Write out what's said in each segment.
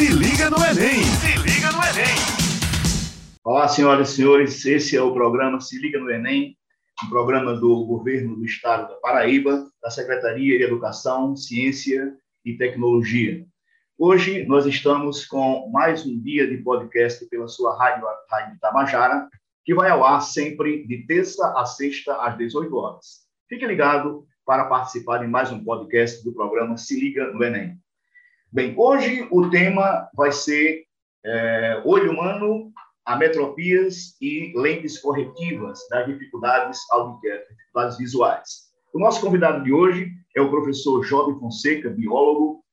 Se liga no Enem! Se liga no Enem! Olá, senhoras e senhores, esse é o programa Se Liga no Enem, um programa do governo do estado da Paraíba, da Secretaria de Educação, Ciência e Tecnologia. Hoje nós estamos com mais um dia de podcast pela sua rádio, rádio Tabajara, que vai ao ar sempre de terça a sexta às 18 horas. Fique ligado para participar de mais um podcast do programa Se Liga no Enem. Bem, hoje o tema vai ser é, olho humano, ametropias e lentes corretivas das dificuldades auditivas, dificuldades visuais. O nosso convidado de hoje é o professor Jovem Fonseca, biólogo,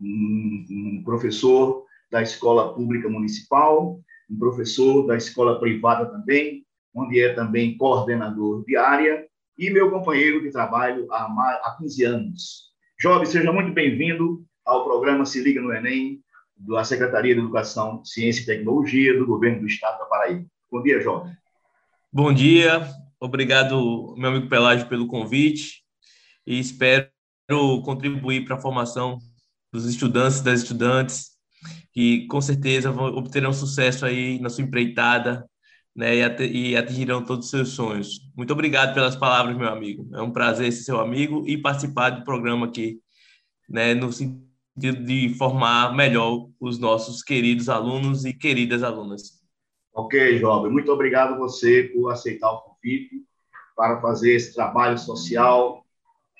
um, professor da Escola Pública Municipal, um professor da escola privada também, onde é também coordenador de área, e meu companheiro de trabalho há, há 15 anos. Jovem, seja muito bem-vindo ao programa Se Liga no Enem, da Secretaria de Educação, Ciência e Tecnologia do Governo do Estado da Paraíba. Bom dia, jovem. Bom dia, obrigado, meu amigo Pelágio, pelo convite e espero contribuir para a formação dos estudantes e das estudantes que com certeza vão, obterão sucesso aí na sua empreitada né, e atingirão todos os seus sonhos. Muito obrigado pelas palavras, meu amigo. É um prazer ser seu amigo e participar do programa aqui, né, no sentido de, de formar melhor os nossos queridos alunos e queridas alunas. Ok, jovem. Muito obrigado você por aceitar o convite para fazer esse trabalho social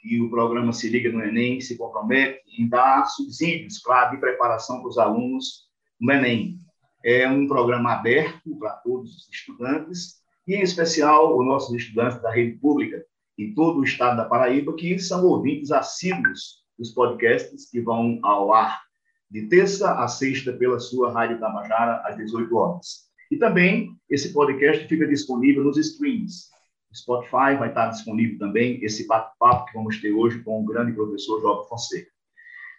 que o programa Se Liga no Enem se compromete em dar subsídios, claro, de preparação para os alunos no Enem. É um programa aberto para todos os estudantes, e em especial os nossos estudantes da rede pública em todo o estado da Paraíba, que são ouvintes assíduos dos podcasts que vão ao ar de terça a sexta pela sua Rádio Tabajara, às 18 horas. E também esse podcast fica disponível nos streams. Spotify vai estar disponível também esse bate-papo que vamos ter hoje com o grande professor Job Fonseca.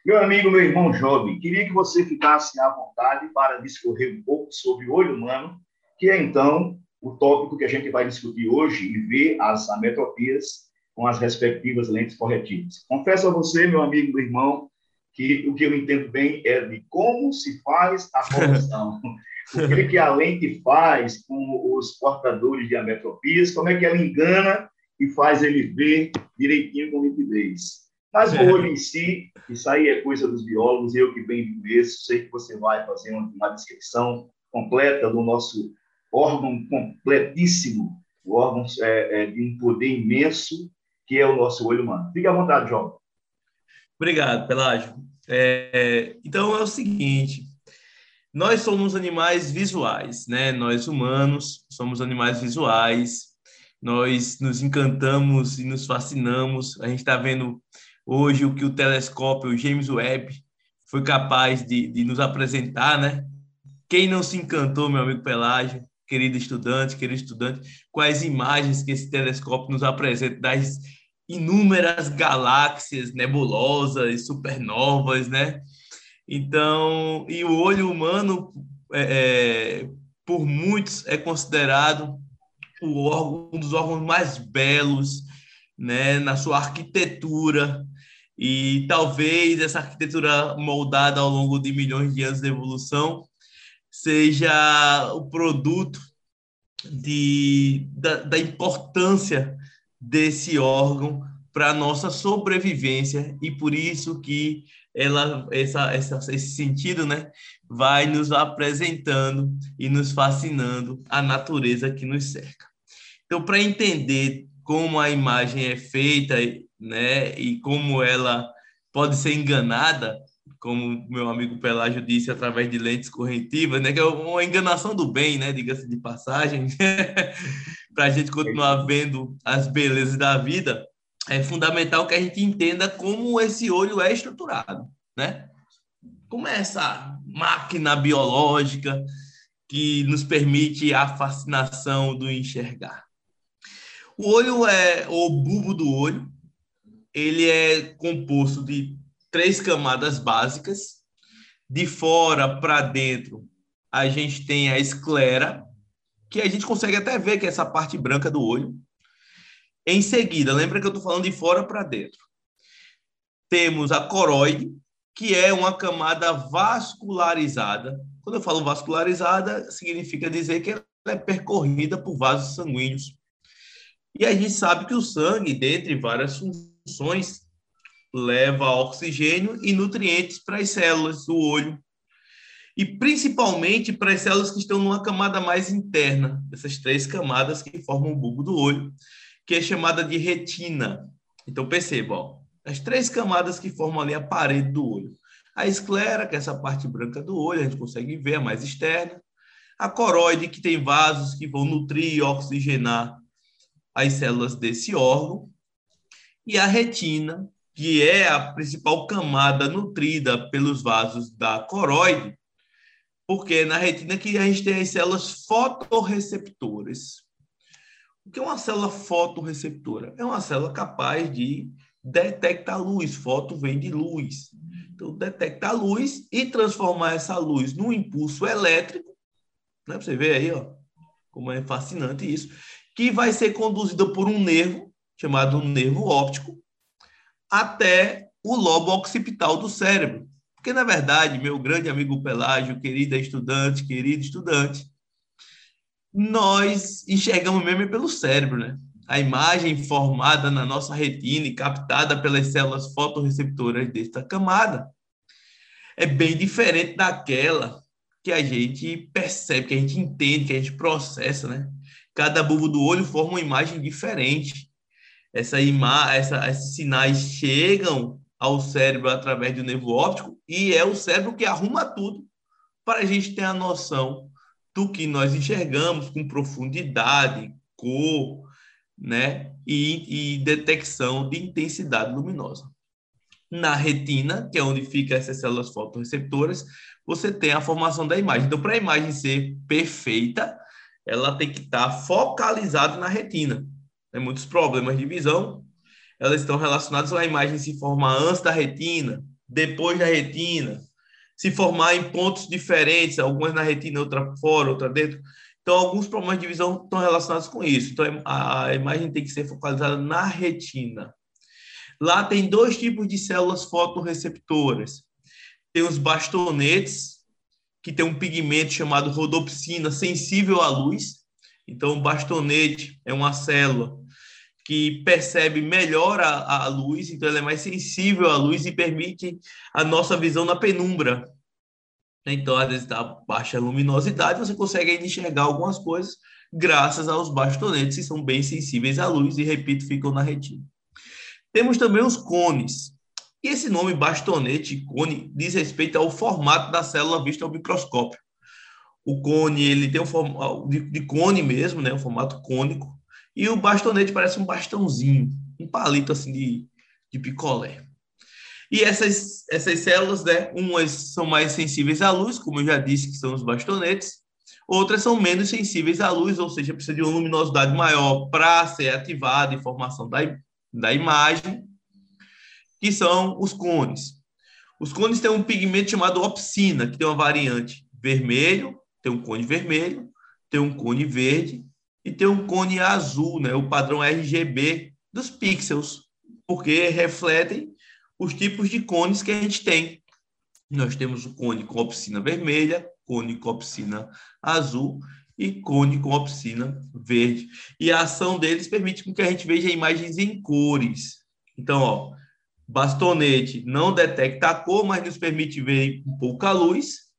Meu amigo, meu irmão Job, queria que você ficasse à vontade para discorrer um pouco sobre o olho humano, que é então o tópico que a gente vai discutir hoje e ver as ametropias com as respectivas lentes corretivas. Confesso a você, meu amigo, meu irmão, que o que eu entendo bem é de como se faz a correção. o que, que a lente faz com os portadores de ametropias, como é que ela engana e faz ele ver direitinho com nitidez. Mas o olho em si, isso aí é coisa dos biólogos, eu que bem conheço, sei que você vai fazer uma, uma descrição completa do nosso órgão completíssimo, o órgão é, é, de um poder imenso que é o nosso olho humano. Fique à vontade, João. Obrigado, Pelágio. É, então é o seguinte: nós somos animais visuais, né? Nós humanos somos animais visuais. Nós nos encantamos e nos fascinamos. A gente está vendo hoje o que o telescópio o James Webb foi capaz de, de nos apresentar, né? Quem não se encantou, meu amigo Pelágio, querido estudante, querido estudante, com as imagens que esse telescópio nos apresenta das inúmeras galáxias nebulosas, supernovas, né? Então, e o olho humano, é, é, por muitos, é considerado o órgão, um dos órgãos mais belos, né, na sua arquitetura, e talvez essa arquitetura moldada ao longo de milhões de anos de evolução seja o produto de, da, da importância desse órgão para nossa sobrevivência e por isso que ela essa, essa esse sentido né vai nos apresentando e nos fascinando a natureza que nos cerca. Então para entender como a imagem é feita né e como ela pode ser enganada como meu amigo Pelágio disse, através de lentes corretivas, né, que é uma enganação do bem, né, diga-se de passagem, para a gente continuar vendo as belezas da vida, é fundamental que a gente entenda como esse olho é estruturado, né? Como é essa máquina biológica que nos permite a fascinação do enxergar. O olho é o bulbo do olho, ele é composto de três camadas básicas. De fora para dentro, a gente tem a esclera, que a gente consegue até ver que é essa parte branca do olho. Em seguida, lembra que eu estou falando de fora para dentro. Temos a coroide, que é uma camada vascularizada. Quando eu falo vascularizada, significa dizer que ela é percorrida por vasos sanguíneos. E a gente sabe que o sangue, dentre várias funções, leva oxigênio e nutrientes para as células do olho. E principalmente para as células que estão numa camada mais interna, essas três camadas que formam o bulbo do olho, que é chamada de retina. Então perceba, ó, as três camadas que formam ali a parede do olho. A esclera, que é essa parte branca do olho, a gente consegue ver, a mais externa. A coroide, que tem vasos que vão nutrir e oxigenar as células desse órgão. E a retina, que é a principal camada nutrida pelos vasos da coroide, porque é na retina que a gente tem as células fotorreceptoras. O que é uma célula fotorreceptora? É uma célula capaz de detecta a luz, foto vem de luz. Então, detecta a luz e transformar essa luz num impulso elétrico, né? Você vê aí, ó, como é fascinante isso, que vai ser conduzida por um nervo, chamado nervo óptico, até o lobo occipital do cérebro. Porque, na verdade, meu grande amigo Pelágio, querida estudante, querido estudante, nós enxergamos mesmo pelo cérebro, né? a imagem formada na nossa retina e captada pelas células fotorreceptoras desta camada é bem diferente daquela que a gente percebe, que a gente entende, que a gente processa, né? Cada bulbo do olho forma uma imagem diferente. Essa ima essa, esses sinais chegam ao cérebro através do nervo óptico e é o cérebro que arruma tudo para a gente ter a noção do que nós enxergamos com profundidade, cor, né? E, e detecção de intensidade luminosa. Na retina, que é onde ficam essas células fotorreceptoras, você tem a formação da imagem. Então, para a imagem ser perfeita, ela tem que estar focalizada na retina. Tem muitos problemas de visão, elas estão relacionadas à imagem se formar antes da retina, depois da retina, se formar em pontos diferentes, algumas na retina, outra fora, outra dentro. Então, alguns problemas de visão estão relacionados com isso. Então, a imagem tem que ser focalizada na retina. Lá tem dois tipos de células fotorreceptoras. Tem os bastonetes, que tem um pigmento chamado rodopsina, sensível à luz. Então, o bastonete é uma célula que percebe melhor a, a luz, então ela é mais sensível à luz e permite a nossa visão na penumbra. Então, às vezes, a baixa luminosidade, você consegue enxergar algumas coisas graças aos bastonetes, que são bem sensíveis à luz e, repito, ficam na retina. Temos também os cones. E esse nome bastonete, cone, diz respeito ao formato da célula vista ao microscópio. O cone, ele tem um formato de, de cone mesmo, né, um formato cônico, e o bastonete parece um bastãozinho, um palito assim de, de picolé. E essas, essas células, né, umas são mais sensíveis à luz, como eu já disse, que são os bastonetes, outras são menos sensíveis à luz, ou seja, precisa de uma luminosidade maior para ser ativada em formação da, da imagem, que são os cones. Os cones têm um pigmento chamado opsina, que tem uma variante vermelho, tem um cone vermelho, tem um cone verde e tem um cone azul, né, o padrão RGB dos pixels, porque refletem os tipos de cones que a gente tem. Nós temos o cone com opsina vermelha, cone com opsina azul e cone com opsina verde. E a ação deles permite que a gente veja imagens em cores. Então, ó, bastonete não detecta a cor, mas nos permite ver um pouco a luz.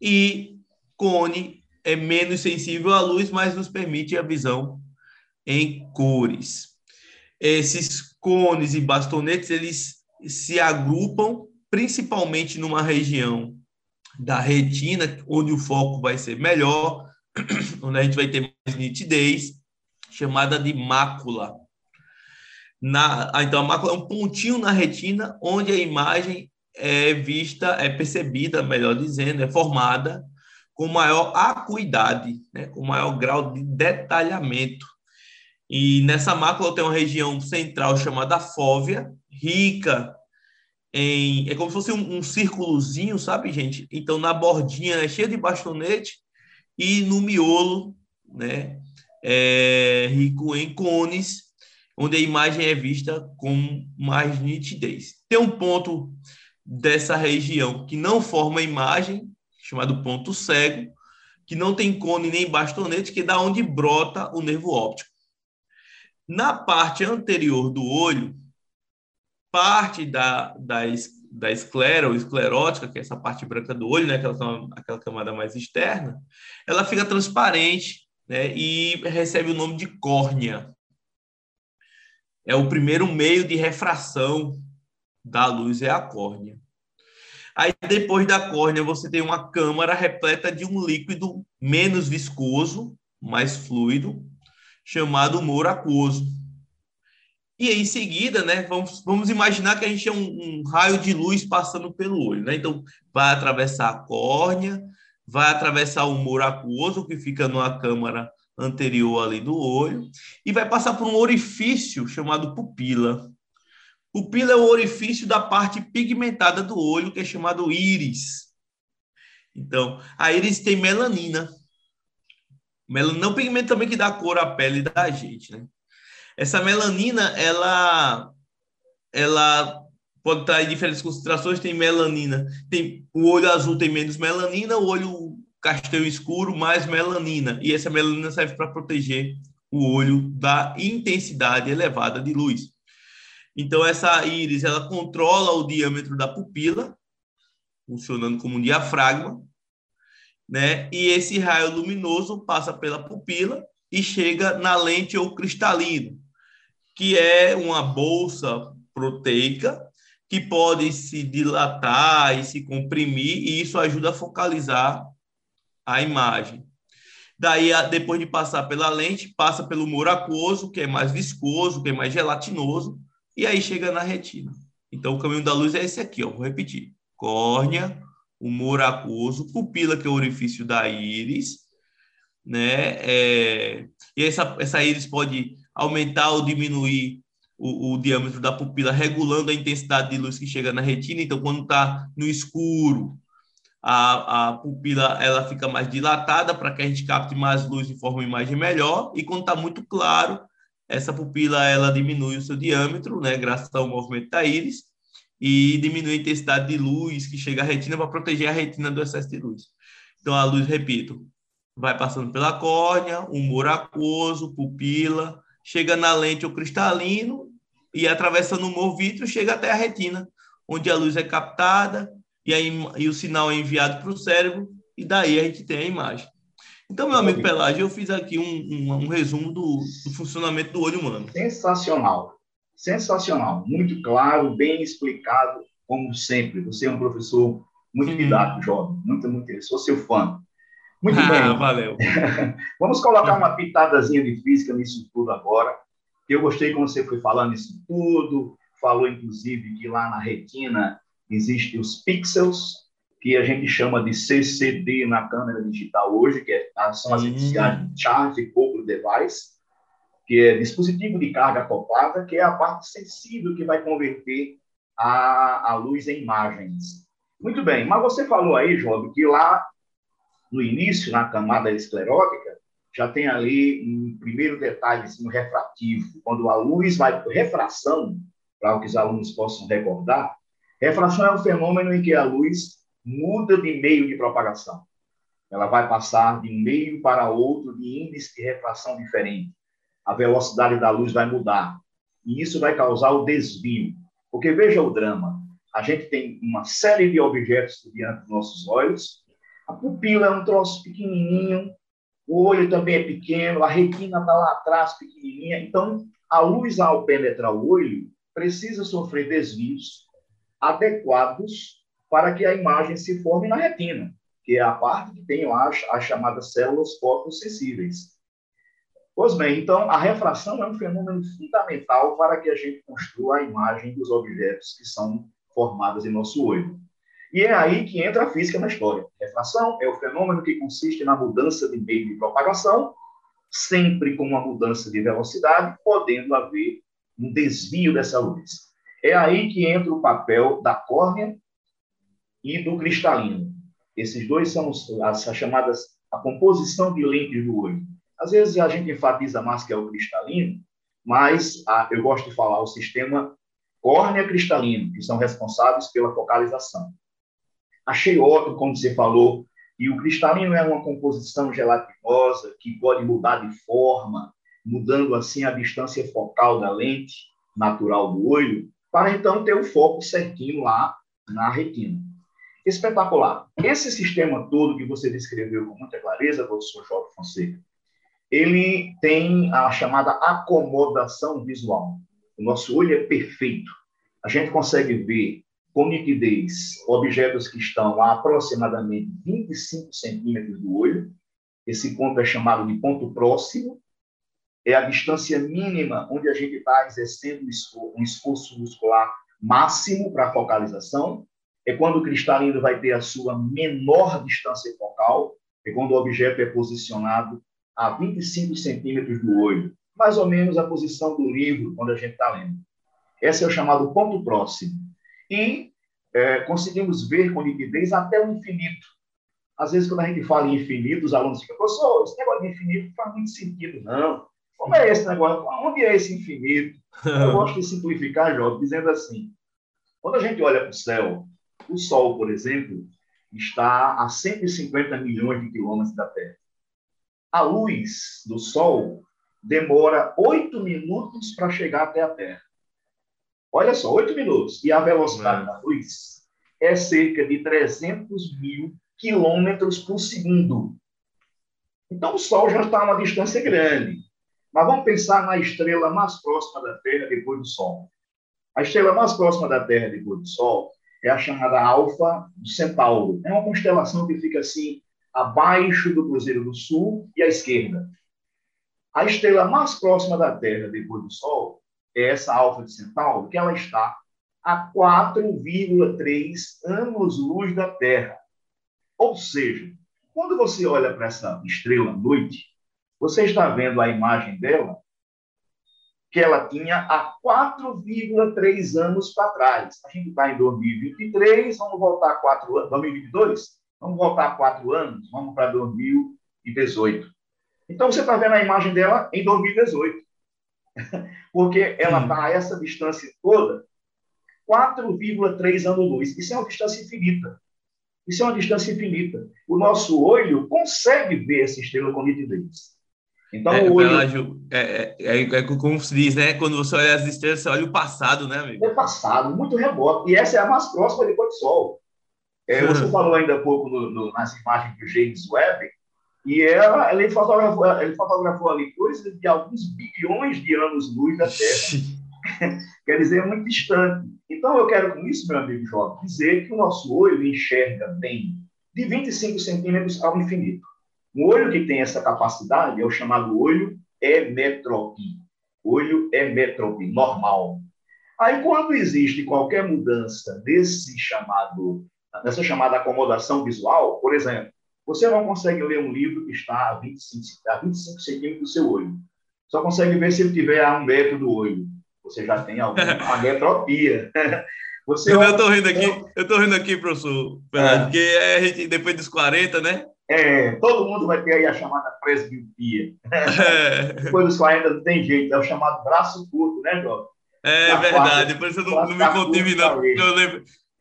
E cone é menos sensível à luz, mas nos permite a visão em cores. Esses cones e bastonetes, eles se agrupam principalmente numa região da retina, onde o foco vai ser melhor, onde a gente vai ter mais nitidez, chamada de mácula. Na, ah, então, a mácula é um pontinho na retina onde a imagem é vista, é percebida, melhor dizendo, é formada com maior acuidade, né, com maior grau de detalhamento. E nessa mácula tem uma região central chamada fóvea, rica em. É como se fosse um, um círculozinho, sabe, gente? Então, na bordinha é cheio de bastonete e no miolo, né? É rico em cones, onde a imagem é vista com mais nitidez. Tem um ponto dessa região que não forma imagem, chamado ponto cego, que não tem cone nem bastonete, que é da onde brota o nervo óptico. Na parte anterior do olho, parte da, da, da esclera ou esclerótica, que é essa parte branca do olho, né, aquela, aquela camada mais externa, ela fica transparente né, e recebe o nome de córnea. É o primeiro meio de refração da luz, é a córnea. Aí, depois da córnea, você tem uma câmara repleta de um líquido menos viscoso, mais fluido, chamado humor aquoso. E em seguida, né, vamos, vamos imaginar que a gente é um, um, raio de luz passando pelo olho, né? Então, vai atravessar a córnea, vai atravessar o humor aquoso, que fica numa câmara anterior ali do olho, e vai passar por um orifício chamado pupila. Pupila é o orifício da parte pigmentada do olho, que é chamado íris. Então, a íris tem melanina. Melanina pigmento também que dá cor à pele da gente, né? Essa melanina, ela, ela pode estar em diferentes concentrações. Tem melanina, tem o olho azul tem menos melanina, o olho castanho escuro mais melanina. E essa melanina serve para proteger o olho da intensidade elevada de luz. Então essa íris ela controla o diâmetro da pupila, funcionando como um diafragma, né? E esse raio luminoso passa pela pupila e chega na lente ou cristalino, que é uma bolsa proteica que pode se dilatar e se comprimir, e isso ajuda a focalizar a imagem. Daí, depois de passar pela lente, passa pelo humor que é mais viscoso, que é mais gelatinoso, e aí chega na retina. Então, o caminho da luz é esse aqui, ó. vou repetir. Córnea, humor aquoso, pupila, que é o orifício da íris, né? É... E essa, essa íris pode aumentar ou diminuir o, o, diâmetro da pupila, regulando a intensidade de luz que chega na retina. Então, quando está no escuro, a, a pupila ela fica mais dilatada para que a gente capte mais luz e forme uma imagem melhor. E quando está muito claro, essa pupila ela diminui o seu diâmetro, né, graças ao movimento da íris, e diminui a intensidade de luz que chega à retina para proteger a retina do excesso de luz. Então, a luz, repito, vai passando pela córnea, humor aquoso, pupila, chega na lente ou cristalino e atravessando o humor vítreo chega até a retina, onde a luz é captada e, aí, e o sinal é enviado para o cérebro e daí a gente tem a imagem. Então, meu amigo Pelágio, eu fiz aqui um, um, um resumo do, do, funcionamento do olho humano. Sensacional, sensacional, muito claro, bem explicado, como sempre. Você é um professor muito hum. didático, jovem, muito, muito, sou seu fã. Muito ah, bem. Valeu. Vamos colocar uma pitadazinha de física nisso tudo agora. Eu gostei como você foi falando isso tudo, falou inclusive que lá na retina existem os pixels, que a gente chama de CCD na câmera digital hoje, que é, são as iniciais de Charge Coupled Device, que é dispositivo de carga acoplada, que é a parte sensível que vai converter a, a luz em imagens. Muito bem, mas você falou aí, Job, que lá no início, na camada esclerótica, já tem ali um primeiro detalhe um refrativo, quando a luz vai refração, para que os alunos possam recordar, refração é um fenômeno em que a luz muda de meio de propagação. Ela vai passar de um meio para outro de índice de refração diferente. A velocidade da luz vai mudar. E isso vai causar o desvio. Porque veja o drama. A gente tem uma série de objetos diante dos nossos olhos. A pupila é um troço pequenininho. O olho também é pequeno. A retina está lá atrás, pequenininha. Então, a luz, ao penetrar o olho, precisa sofrer desvios adequados para que a imagem se forme na retina, que é a parte que tem as, as chamadas células fotossensíveis. Pois bem, então, a refração é um fenômeno fundamental para que a gente construa a imagem dos objetos que são formados em nosso olho. E é aí que entra a física na história. refração é o fenômeno que consiste na mudança de meio de propagação, sempre com uma mudança de velocidade, podendo haver um desvio dessa luz. É aí que entra o papel da córnea e do cristalino. Esses dois são as, as chamadas a composição de lentes do olho. Às vezes a gente enfatiza mais que é o cristalino, mas a, eu gosto de falar o sistema córnea cristalina, que são responsáveis pela focalização. Achei ótimo, como você falou, e o cristalino é uma composição gelatinosa que pode mudar de forma, mudando assim a distância focal da lente natural do olho, para então ter o foco certinho lá na retina. Espetacular. Esse sistema todo que você descreveu com muita clareza, professor Jorge Fonseca, ele tem a chamada acomodação visual. O nosso olho é perfeito. A gente consegue ver com nitidez objetos que estão a aproximadamente 25 centímetros do olho. Esse ponto é chamado de ponto próximo. É a distância mínima onde a gente está exercendo um esforço muscular máximo para a focalização. É quando o cristalino vai ter a sua menor distância focal. É quando o objeto é posicionado a 25 centímetros do olho. Mais ou menos a posição do livro quando a gente está lendo. Esse é o chamado ponto próximo e é, conseguimos ver com nitidez até o infinito. Às vezes, quando a gente fala em infinito, os alunos ficam, professor, esse negócio de infinito faz muito sentido, não. Como é esse negócio? Onde é esse infinito? Eu gosto de simplificar, Jorge, dizendo assim: quando a gente olha para o céu, o Sol, por exemplo, está a 150 milhões de quilômetros da Terra. A luz do Sol demora oito minutos para chegar até a Terra. Olha só, 8 minutos. E a velocidade é. da luz é cerca de 300 mil quilômetros por segundo. Então, o Sol já está a uma distância grande. Mas vamos pensar na estrela mais próxima da Terra depois do Sol. A estrela mais próxima da Terra depois do Sol é a chamada Alfa do Centauro. É uma constelação que fica assim abaixo do Cruzeiro do Sul e à esquerda. A estrela mais próxima da Terra depois do Sol é essa alfa de Centauro, que ela está a 4,3 anos-luz da Terra. Ou seja, quando você olha para essa estrela à noite, você está vendo a imagem dela que ela tinha há 4,3 anos para trás. A gente está em 2023, vamos voltar a 4 anos, 2022? Vamos voltar a 4 anos, vamos para 2018. Então, você está vendo a imagem dela em 2018. porque ela está a essa distância toda, 4,3 anos-luz. Isso é uma distância infinita. Isso é uma distância infinita. O nosso olho consegue ver essa estrela com nitidez. Então, é, o olho... Pelágio, é, é, é, como se diz, né? Quando você olha as estrelas, você olha o passado, né, amigo? É passado, muito rebote. E essa é a mais próxima depois do Sol. É, você falou ainda há pouco no, no, nas imagens do James Webb, e ela, ele, fotografou, ele fotografou ali coisas de alguns bilhões de anos-luz da Terra. Quer dizer, é muito distante. Então, eu quero com isso, meu amigo Jovem, dizer que o nosso olho enxerga bem de 25 centímetros ao infinito. Um olho que tem essa capacidade é o chamado olho hemétrope. Olho hemétrope, normal. Aí, quando existe qualquer mudança desse chamado, nessa chamada acomodação visual, por exemplo, você não consegue ler um livro que está a 25, a 25 centímetros do seu olho. Só consegue ver se ele tiver a um metro do olho. Você já tem alguma metropia. Você eu estou rindo aqui, eu estou rindo aqui, professor, é. porque a gente, depois dos 40, né? É, todo mundo vai ter aí a chamada presbiopia. É. Depois dos 40 não tem jeito, é o chamado braço curto, né, João? É da verdade, por isso eu não, não me contive, não, porque eu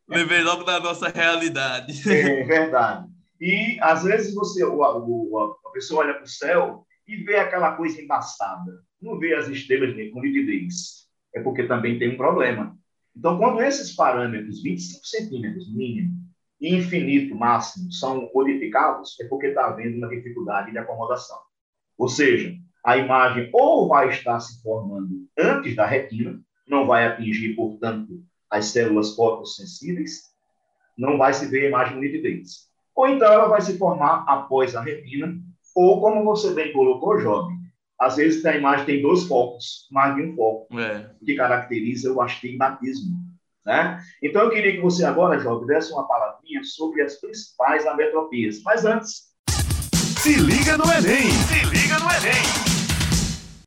lembrei logo da nossa realidade. É verdade. E, às vezes, você, o, o, a pessoa olha para o céu e vê aquela coisa embaçada. Não vê as estrelas com nitidez. É porque também tem um problema. Então, quando esses parâmetros, 25 centímetros mínimo infinito máximo, são modificados, é porque está havendo uma dificuldade de acomodação. Ou seja, a imagem ou vai estar se formando antes da retina, não vai atingir, portanto, as células fotossensíveis, não vai se ver a imagem nitidez ou então ela vai se formar após a retina, ou como você bem colocou, jovem, às vezes a imagem tem dois focos, mais de um foco, é. que caracteriza o astigmatismo. Né? Então, eu queria que você agora, jovem, desse uma palavrinha sobre as principais ametropias. Mas antes... Se liga no Enem! Se liga no Enem!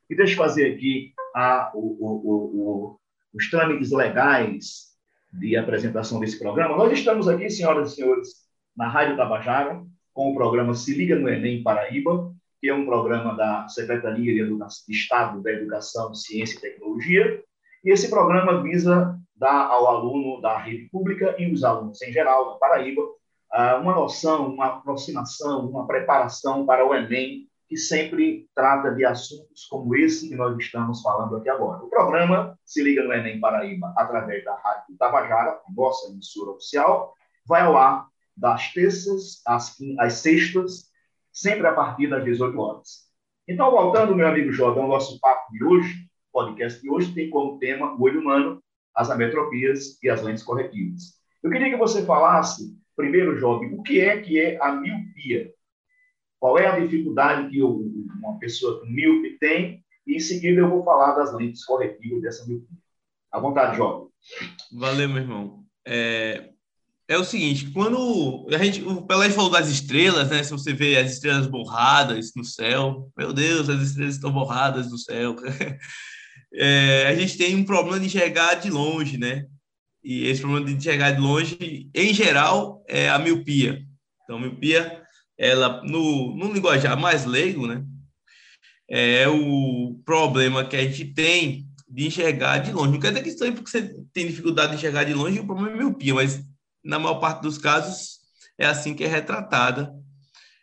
E deixa eu fazer aqui a, o, o, o, os trâmites legais de apresentação desse programa. Nós estamos aqui, senhoras e senhores, na Rádio Tabajara, com o programa Se Liga no Enem Paraíba, que é um programa da Secretaria de, Estado da Educação, Ciência e Tecnologia. E esse programa visa dar ao aluno da rede pública e os alunos em geral da Paraíba ah, uma noção, uma aproximação, uma preparação para o Enem, que sempre trata de assuntos como esse que nós estamos falando aqui agora. O programa Se Liga no Enem Paraíba, através da Rádio Tabajara, nossa emissora oficial, vai ao ar das terças às, às sextas, sempre a partir das 18 horas. Então, voltando, meu amigo Jordan, ao nosso papo de hoje, podcast de hoje tem como tema o olho humano, as ametropias e as lentes corretivas. Eu queria que você falasse, primeiro, Jordan, o que é que é a miopia? Qual é a dificuldade que uma pessoa míope tem? E em seguida eu vou falar das lentes corretivas dessa miopia. À vontade, Jordan. Valeu, meu irmão. É, é o seguinte, quando a gente, o Pelé falou das estrelas, né? Se você vê as estrelas borradas no céu, meu Deus, as estrelas estão borradas no céu. É, a gente tem um problema de enxergar de longe, né? E esse problema de enxergar de longe, em geral, é a miopia. Então, a miopia, ela no, no linguajar mais leigo, né? É o problema que a gente tem de enxergar de longe. Não quer dizer que isso é porque você tem dificuldade de enxergar de longe, o problema é miopia, mas na maior parte dos casos, é assim que é retratada.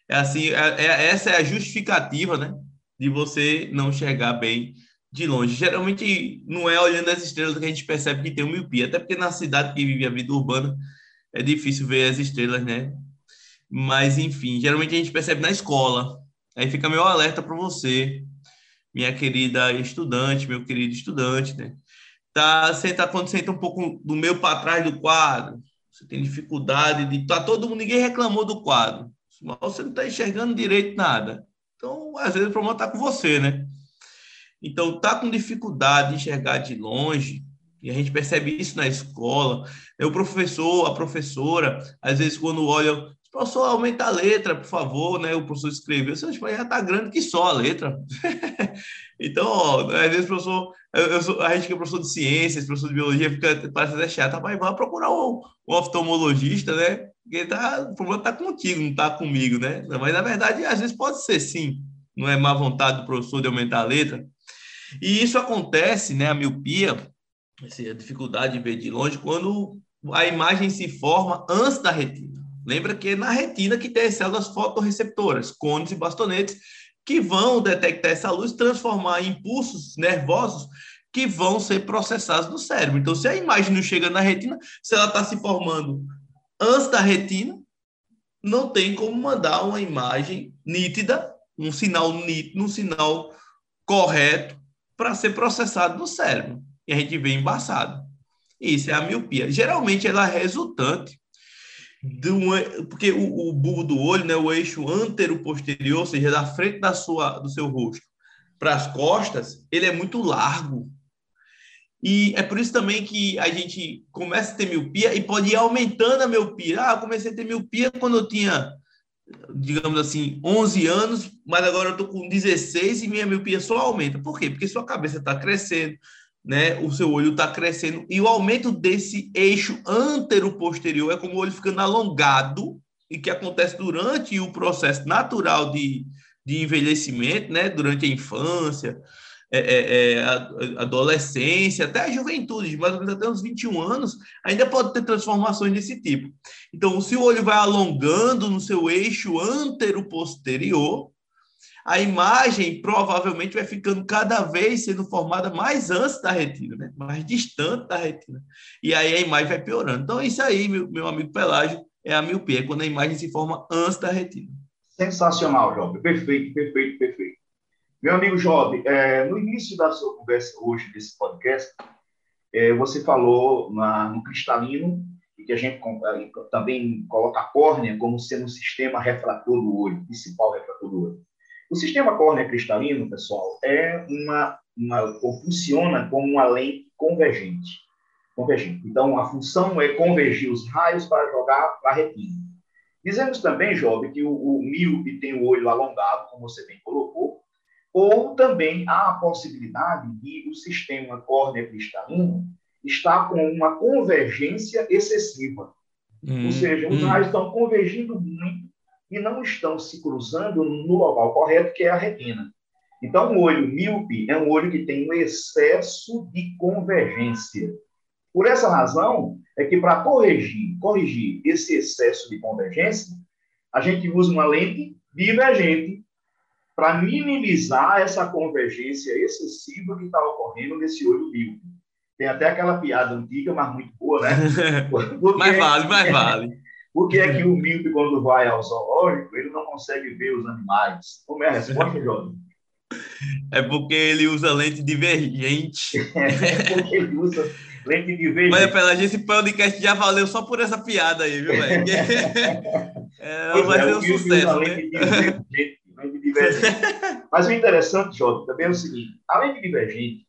É assim, é, é, essa é a justificativa, né, de você não enxergar bem de longe. Geralmente não é olhando as estrelas que a gente percebe que tem miopia, até porque na cidade que vive a vida urbana é difícil ver as estrelas, né? Mas enfim, geralmente a gente percebe na escola. Aí fica meu alerta para você, minha querida estudante, meu querido estudante, né? Tá, senta, quando senta um pouco do meio para trás do quadro, você tem dificuldade de. Tá todo mundo, ninguém reclamou do quadro. Mas você não está enxergando direito nada. Então, às vezes, o problema está com você, né? Então, tá com dificuldade de enxergar de longe, e a gente percebe isso na escola. É o professor, a professora, às vezes, quando olha, professor, aumenta a letra, por favor, né? O professor escreveu, você já está grande que só a letra. então, ó, às vezes, professor, eu, sou, a gente que é professor de ciências, professor de biologia, fica, parece até chato, mas vai procurar um, um oftalmologista, né? Porque tá, o problema está contigo, não está comigo, né? Mas, na verdade, às vezes pode ser sim, não é má vontade do professor de aumentar a letra. E isso acontece, né? A miopia, a dificuldade de ver de longe, quando a imagem se forma antes da retina. Lembra que é na retina que tem as células fotorreceptoras, cones e bastonetes, que vão detectar essa luz, transformar em impulsos nervosos que vão ser processados no cérebro. Então, se a imagem não chega na retina, se ela está se formando antes da retina, não tem como mandar uma imagem nítida, um sinal nítido, um sinal correto para ser processado no cérebro. E a gente vê embaçado. Isso é a miopia. Geralmente ela é resultante do, porque o, o bulbo do olho, né, o eixo antero-posterior, ou seja, da frente da sua, do seu rosto para as costas, ele é muito largo. E é por isso também que a gente começa a ter miopia e pode ir aumentando a miopia. Ah, eu comecei a ter miopia quando eu tinha, digamos assim, 11 anos, mas agora eu estou com 16 e minha miopia só aumenta. Por quê? Porque sua cabeça está crescendo, né, o seu olho está crescendo e o aumento desse eixo antero-posterior é como o olho ficando alongado e que acontece durante o processo natural de, de envelhecimento, né, durante a infância, é, é, é, adolescência, até a juventude, mais ou menos até uns 21 anos, ainda pode ter transformações desse tipo. Então, se o olho vai alongando no seu eixo antero-posterior, a imagem provavelmente vai ficando cada vez sendo formada mais antes da retina, né? mais distante da retina. E aí a imagem vai piorando. Então, isso aí, meu, meu amigo Pelágio, é a miopia, é quando a imagem se forma antes da retina. Sensacional, Job. Perfeito, perfeito, perfeito. Meu amigo Job, é, no início da sua conversa hoje, desse podcast, é, você falou na, no cristalino, e que a gente é, também coloca a córnea como sendo um sistema refrator do olho, principal refrator do olho. O sistema córnea cristalino, pessoal, é uma, uma funciona como uma lente convergente. convergente. Então, a função é convergir os raios para jogar para a retina. Dizemos também, Job, que o, o míope tem o olho alongado, como você bem colocou, ou também há a possibilidade de o sistema córnea cristalino estar com uma convergência excessiva. Hum, ou seja, os hum. raios estão convergindo muito e não estão se cruzando no local correto, que é a retina. Então, o olho míope é um olho que tem um excesso de convergência. Por essa razão, é que para corrigir, corrigir esse excesso de convergência, a gente usa uma lente divergente para minimizar essa convergência excessiva que está ocorrendo nesse olho míope. Tem até aquela piada antiga, mas muito boa, né? Mais vale, mais vale. Por que é que o míope, quando vai ao zoológico, ele não consegue ver os animais? Como é a resposta, Jovem? É porque ele usa lente divergente. É, porque ele usa lente divergente. Mas, pela gente, esse podcast já valeu só por essa piada aí, viu, velho? é, vai é, ser um sucesso, né? Lente divergente, lente divergente. Mas o interessante, Jovem, também é o seguinte: a lente divergente,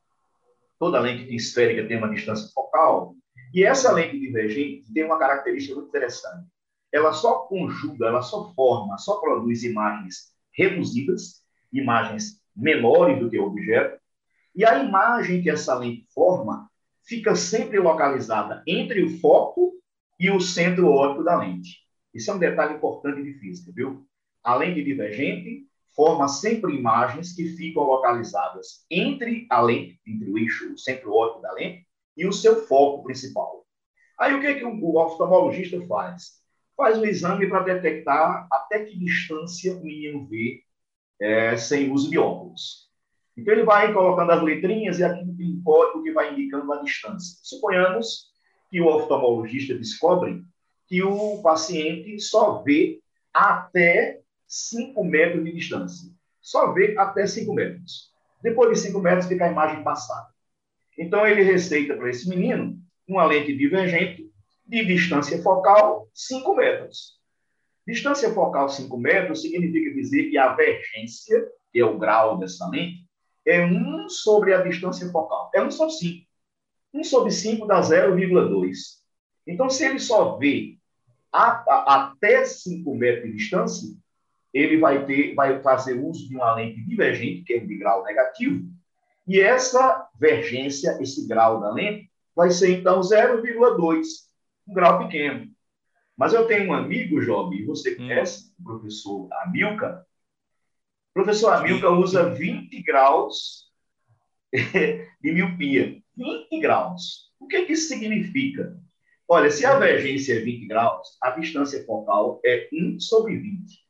toda lente esférica tem uma distância focal, e essa lente divergente tem uma característica muito interessante. Ela só conjuga, ela só forma, só produz imagens reduzidas, imagens menores do que o objeto, e a imagem que essa lente forma fica sempre localizada entre o foco e o centro óptico da lente. Isso é um detalhe importante de física, viu? A lente divergente forma sempre imagens que ficam localizadas entre a lente, entre o eixo, o centro óptico da lente, e o seu foco principal. Aí o que, é que o oftalmologista faz? Faz um exame para detectar até que distância o menino vê é, sem uso de óculos. Então, ele vai colocando as letrinhas e aqui tem um código que vai indicando a distância. Suponhamos que o oftalmologista descobre que o paciente só vê até 5 metros de distância. Só vê até 5 metros. Depois de 5 metros fica a imagem passada. Então, ele receita para esse menino uma lente divergente de distância focal 5 metros. Distância focal 5 metros significa dizer que a vergência, que é o grau dessa lente, é 1 sobre a distância focal. É 1 sobre 5. 1 sobre 5 dá 0,2. Então, se ele só vê a, a, até 5 metros de distância, ele vai, ter, vai fazer uso de uma lente divergente, que é de grau negativo, e essa vergência, esse grau da lente, vai ser, então, 0,2, um grau pequeno. Mas eu tenho um amigo, Job, você hum. conhece hum. o professor Amilca? O professor Amilca usa 20 graus de miopia. 20 graus. O que, que isso significa? Olha, se a vergência é 20 graus, a distância focal é 1 sobre 20.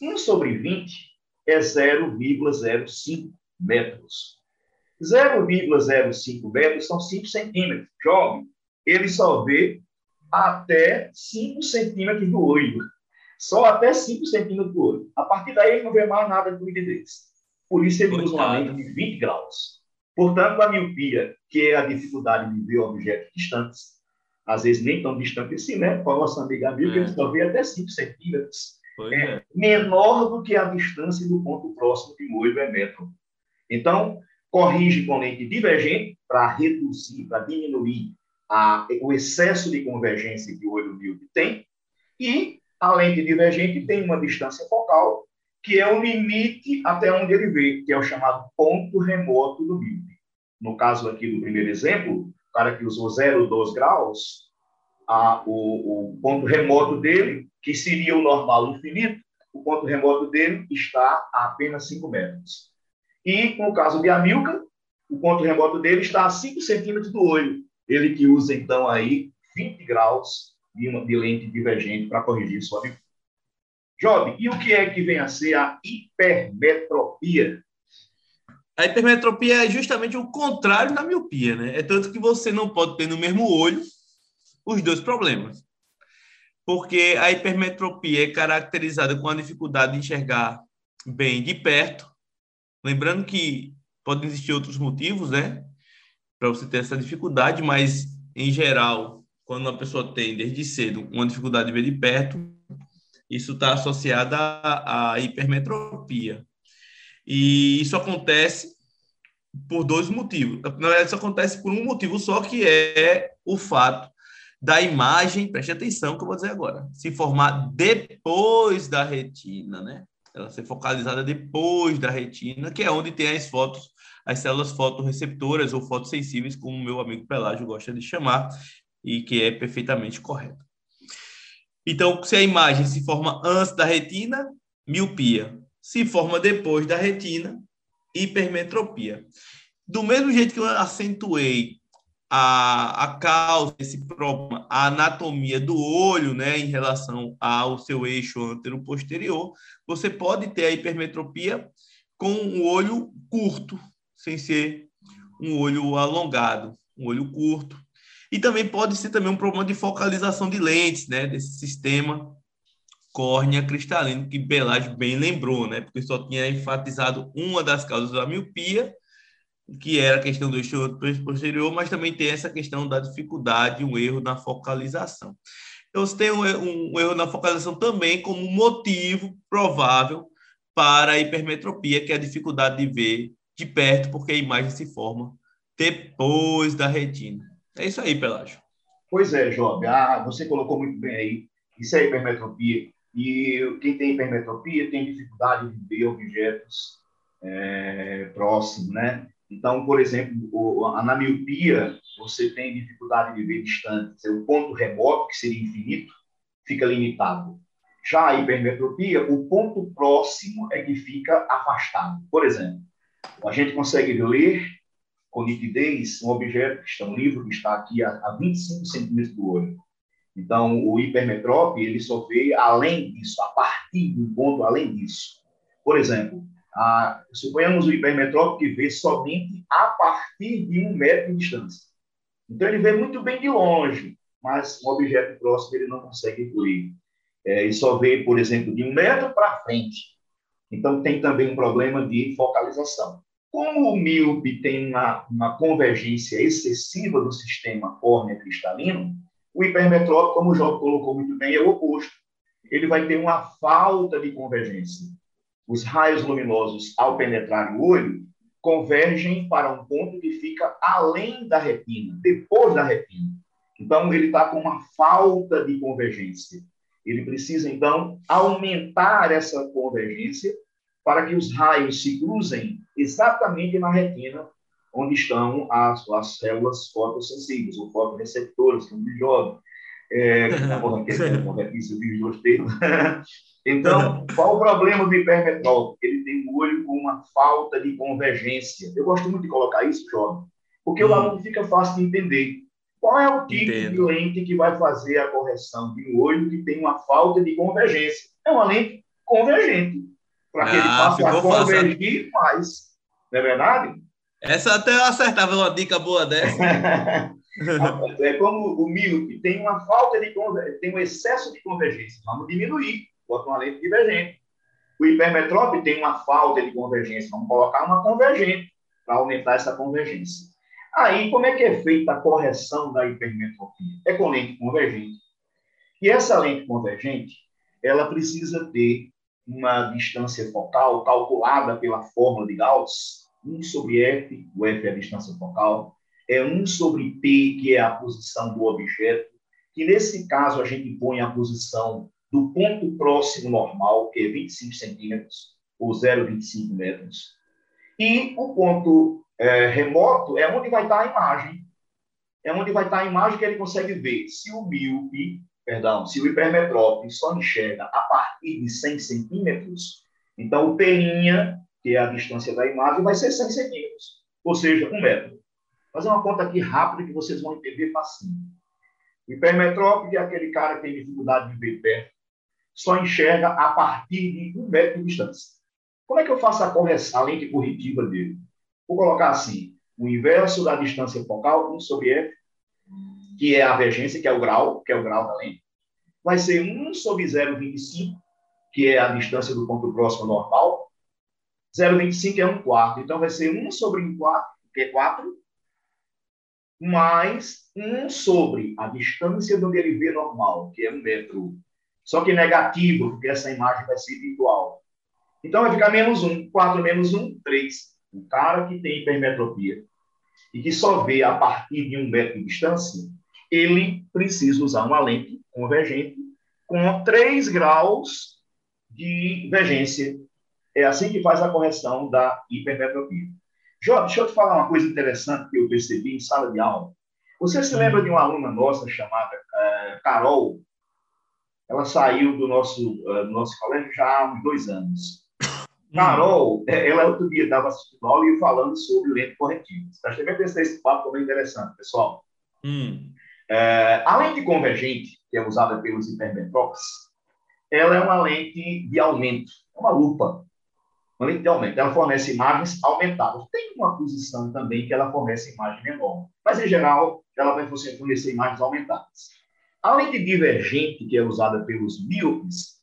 1 sobre 20 é 0,05 metros. 0,05 metros são 5 centímetros. Jovem, ele só vê até 5 centímetros do olho. Só até 5 centímetros do olho. A partir daí, ele não vê mais nada do interesse. Por isso, ele usa uma lente de 20 graus. Portanto, a miopia, que é a dificuldade de ver objetos distantes, às vezes nem tão distantes assim, né? Com a nossa amiga amiga, é. ele só vê até 5 centímetros. É, é, menor do que a distância do ponto próximo que o olho é metro. Então, corrige com lente divergente para reduzir, para diminuir a, o excesso de convergência que o olho míope tem, e a lente divergente tem uma distância focal, que é o limite até onde ele vê, que é o chamado ponto remoto do míope. No caso aqui do primeiro exemplo, o cara que usou 0,2 graus, a, o, o ponto remoto dele, que seria o normal infinito, o ponto remoto dele está a apenas 5 metros. E, no caso de Amilcar, o ponto remoto dele está a 5 centímetros do olho, ele que usa, então, aí 20 graus de, uma, de lente divergente para corrigir sua miopia. Job, e o que é que vem a ser a hipermetropia? A hipermetropia é justamente o contrário da miopia, né? É tanto que você não pode ter no mesmo olho os dois problemas. Porque a hipermetropia é caracterizada com a dificuldade de enxergar bem de perto. Lembrando que podem existir outros motivos, né? para você ter essa dificuldade, mas em geral, quando uma pessoa tem desde cedo uma dificuldade de ver de perto, isso está associado à, à hipermetropia. E isso acontece por dois motivos. Na verdade, isso acontece por um motivo só, que é o fato da imagem, preste atenção que eu vou dizer agora, se formar depois da retina, né? Ela ser focalizada depois da retina, que é onde tem as fotos as células fotorreceptoras ou fotossensíveis, como o meu amigo Pelágio gosta de chamar, e que é perfeitamente correto. Então, se a imagem se forma antes da retina, miopia. Se forma depois da retina, hipermetropia. Do mesmo jeito que eu acentuei a, a causa desse problema, a anatomia do olho, né, em relação ao seu eixo antero-posterior, você pode ter a hipermetropia com um olho curto, sem ser um olho alongado, um olho curto. E também pode ser também um problema de focalização de lentes, né, desse sistema córnea cristalino, que Belage bem lembrou, né, porque só tinha enfatizado uma das causas da miopia, que era a questão do eixo posterior, mas também tem essa questão da dificuldade, um erro na focalização. Então, você tem um, um erro na focalização também como motivo provável para a hipermetropia, que é a dificuldade de ver de perto, porque a imagem se forma depois da retina. É isso aí, Pelágio. Pois é, Job. Ah, você colocou muito bem aí. Isso é hipermetropia. E quem tem hipermetropia tem dificuldade de ver objetos é, próximos, né? Então, por exemplo, na miopia, você tem dificuldade de ver distante. O ponto remoto, que seria infinito, fica limitado. Já a hipermetropia, o ponto próximo é que fica afastado. Por exemplo, a gente consegue ler com nitidez um objeto que está um livro que está aqui a, a 25 centímetros do olho. Então, o hipermetrópe, ele só vê além disso, a partir de um ponto além disso. Por exemplo, a, suponhamos o hipermetrópe que vê somente a partir de um metro de distância. Então, ele vê muito bem de longe, mas um objeto próximo ele não consegue incluir. É, ele só vê, por exemplo, de um metro para frente. Então, tem também um problema de focalização. Como o míope tem uma, uma convergência excessiva do sistema córnea-cristalino, o hipermetrópico, como o João colocou muito bem, é o oposto. Ele vai ter uma falta de convergência. Os raios luminosos, ao penetrar o olho, convergem para um ponto que fica além da retina, depois da retina. Então, ele está com uma falta de convergência. Ele precisa, então, aumentar essa convergência para que os raios se cruzem exatamente na retina, onde estão as, as células fotossensíveis, ou fotoreceptoras, como diz jovem. É, então, qual o problema do hipermetrópico? Ele tem um olho com uma falta de convergência. Eu gosto muito de colocar isso, jovem, porque hum. o aluno fica fácil de entender. Qual é o tipo Entendo. de lente que vai fazer a correção de um olho que tem uma falta de convergência? É uma lente convergente para que ah, ele passe a convergir fácil. mais. Não é verdade? Essa até eu acertava uma dica boa dessa. é como o míope tem uma falta de tem um excesso de convergência. Vamos diminuir, bota uma lente divergente. O hipermetrópe tem uma falta de convergência. Vamos colocar uma convergente para aumentar essa convergência. Aí, como é que é feita a correção da hipermetropia? É com lente convergente. E essa lente convergente, ela precisa ter uma distância focal calculada pela fórmula de Gauss, 1 sobre f, o f é a distância focal, é 1 sobre p, que é a posição do objeto, que nesse caso a gente põe a posição do ponto próximo normal, que é 25 centímetros, ou 0,25 metros, e o ponto é, remoto é onde vai estar a imagem. É onde vai estar a imagem que ele consegue ver se o míope perdão, se o hipermetrópio só enxerga a partir de 100 centímetros, então o P', que é a distância da imagem, vai ser 100 centímetros, ou seja, um metro. Fazer uma conta aqui rápida que vocês vão entender facinho. O hipermetrópio é aquele cara que tem dificuldade de ver perto, só enxerga a partir de um metro de distância. Como é que eu faço a correção, a lente corretiva dele? Vou colocar assim, o inverso da distância focal, 1 sobre f, que é a vergência, que é o grau, que é o grau da lente, vai ser 1 sobre 0,25, que é a distância do ponto próximo normal. 0,25 é 1 quarto. Então, vai ser 1 sobre 1 quarto, que é 4, mais 1 sobre a distância do vê normal, que é 1 metro. Só que negativo, porque essa imagem vai ser igual. Então, vai ficar menos 1. 4 menos 1, 3. O cara que tem hipermetropia e que só vê a partir de um metro de distância, ele precisa usar uma lente convergente com 3 graus de divergência. É assim que faz a correção da hipermetropia. Jó, deixa eu te falar uma coisa interessante que eu percebi em sala de aula. Você se lembra de uma aluna nossa chamada uh, Carol? Ela saiu do nosso, uh, do nosso colégio já há uns dois anos. Carol, é, ela outro dia estava assistindo aula e falando sobre lente corretiva. Acho que esse papo também interessante, pessoal. Hum. É, a lente convergente, que é usada pelos hipermetrópes, ela é uma lente de aumento, é uma lupa. De aumento. Ela fornece imagens aumentadas. Tem uma posição também que ela fornece imagem menor. Mas, em geral, ela vai fornecer imagens aumentadas. A lente divergente, que é usada pelos míopes,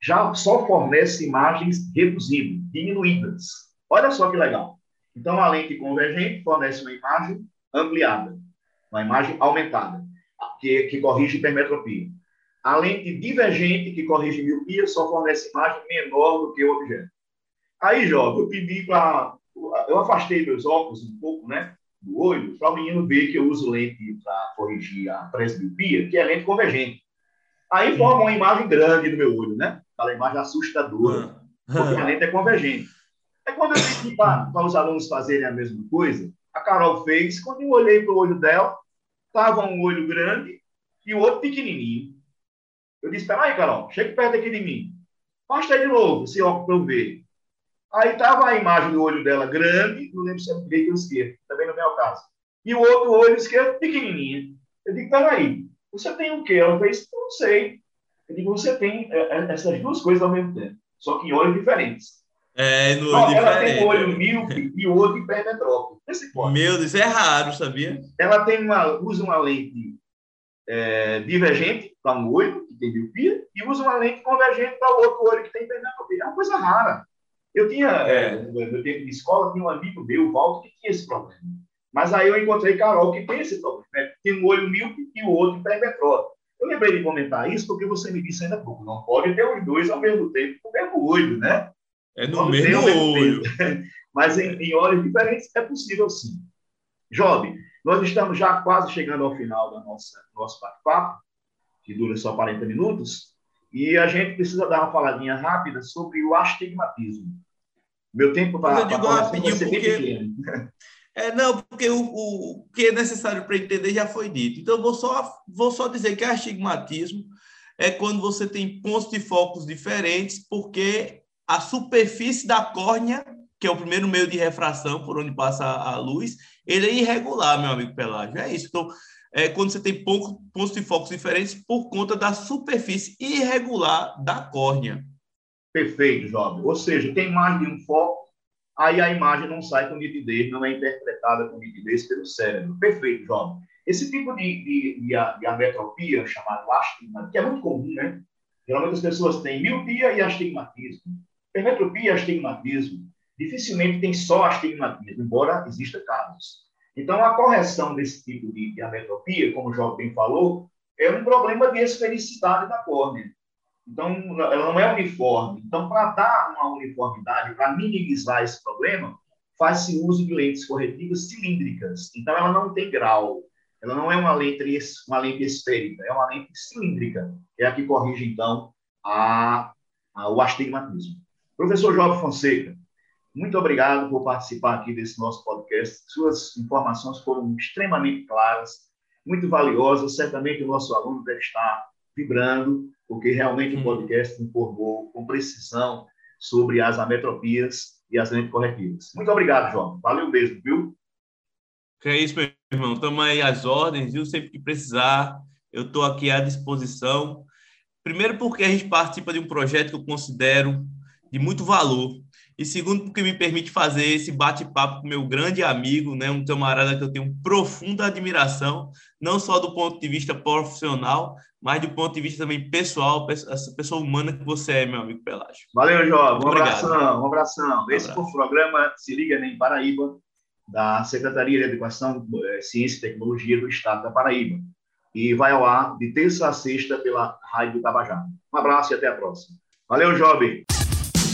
já só fornece imagens reduzidas, diminuídas. Olha só que legal. Então, a lente convergente fornece uma imagem ampliada, uma imagem aumentada, que, que corrige hipermetropia. A lente divergente, que corrige miopia, só fornece imagem menor do que o objeto. Aí, Jovem, eu pedi para. Eu afastei meus óculos um pouco, né? Do olho, para o menino ver que eu uso lente para corrigir a presbiopia, que é lente convergente. Aí forma uma imagem grande no meu olho, né? Aquela imagem assustadora, ah. porque a lente é convergente. É quando eu pedi para os alunos fazerem a mesma coisa, a Carol fez, quando eu olhei para o olho dela, estava um olho grande e o outro pequenininho. Eu disse, peraí, Carol, chega perto aqui de mim. Afasta aí de novo, esse óculos para eu ver. Aí estava a imagem do olho dela grande, não lembro se é o direito ou esquerdo, também não vem ao caso. E o outro olho esquerdo pequenininho. Eu digo, peraí, você tem o quê? Ela fez, não sei. Eu digo, você tem é, é, essas duas coisas ao mesmo tempo, só que em olhos diferentes. É, no olho ela diferente. tem um olho míope e o outro hipermetrópico. Meu Deus, isso é raro, sabia? Ela tem uma, usa uma lente é, divergente para um olho, que tem miopia, e usa uma lente convergente para o outro olho, que tem hipermetropia. É uma coisa rara. Eu tinha, é. é, no meu tempo de escola, tinha um amigo meu, o Walter, que tinha esse problema. Mas aí eu encontrei Carol, que tem esse problema. Né? Tem um olho míope e o outro hipermetrópico. Eu lembrei de comentar isso porque você me disse ainda pouco, não pode ter os dois ao mesmo tempo, no mesmo olho, né? É no mesmo olho. Mas em, em olhos diferentes é possível sim. Job, nós estamos já quase chegando ao final do nosso bate-papo, que dura só 40 minutos, e a gente precisa dar uma faladinha rápida sobre o astigmatismo. Meu tempo para falar vai ser porque... pequeno. É, não, porque o, o que é necessário para entender já foi dito. Então, vou só, vou só dizer que astigmatismo é quando você tem pontos de focos diferentes, porque a superfície da córnea, que é o primeiro meio de refração por onde passa a luz, ele é irregular, meu amigo Pelágio. É isso. Então, é quando você tem pontos de focos diferentes por conta da superfície irregular da córnea. Perfeito, Jovem. Ou seja, tem mais de um foco, aí a imagem não sai com nitidez, não é interpretada com nitidez pelo cérebro. Perfeito, Jovem. Esse tipo de, de, de, de ametropia, chamado astigmatismo, que é muito comum, né? Geralmente as pessoas têm miopia e astigmatismo. Hipermetropia e astigmatismo dificilmente tem só astigmatismo, embora exista casos. Então, a correção desse tipo de, de ametropia, como o João bem falou, é um problema de esfericidade da córnea. Então, ela não é uniforme. Então, para dar uma uniformidade, para minimizar esse problema, faz-se uso de lentes corretivas cilíndricas. Então, ela não tem grau. Ela não é uma lente, uma lente esférica, é uma lente cilíndrica. É a que corrige, então, a, a, o astigmatismo. Professor Jovem Fonseca, muito obrigado por participar aqui desse nosso podcast. Suas informações foram extremamente claras, muito valiosas. Certamente o nosso aluno deve estar vibrando, porque realmente o podcast informou com precisão sobre as ametropias e as lentes corretivas. Muito obrigado, João. Valeu mesmo, viu? É isso, meu irmão. Estamos aí às ordens, viu? Sempre que precisar, eu estou aqui à disposição. Primeiro, porque a gente participa de um projeto que eu considero de muito valor, e segundo, porque me permite fazer esse bate-papo com meu grande amigo, né, um camarada que eu tenho profunda admiração, não só do ponto de vista profissional, mas do ponto de vista também pessoal, essa pessoa humana que você é, meu amigo Pelágio. Valeu, Jó. Um abração, um abração. Um Esse foi o programa Se Liga Nem Paraíba, da Secretaria de Educação, eh, Ciência e Tecnologia do Estado da Paraíba. E vai ao ar de terça a sexta pela Rádio Tabajara. Um abraço e até a próxima. Valeu, jovem!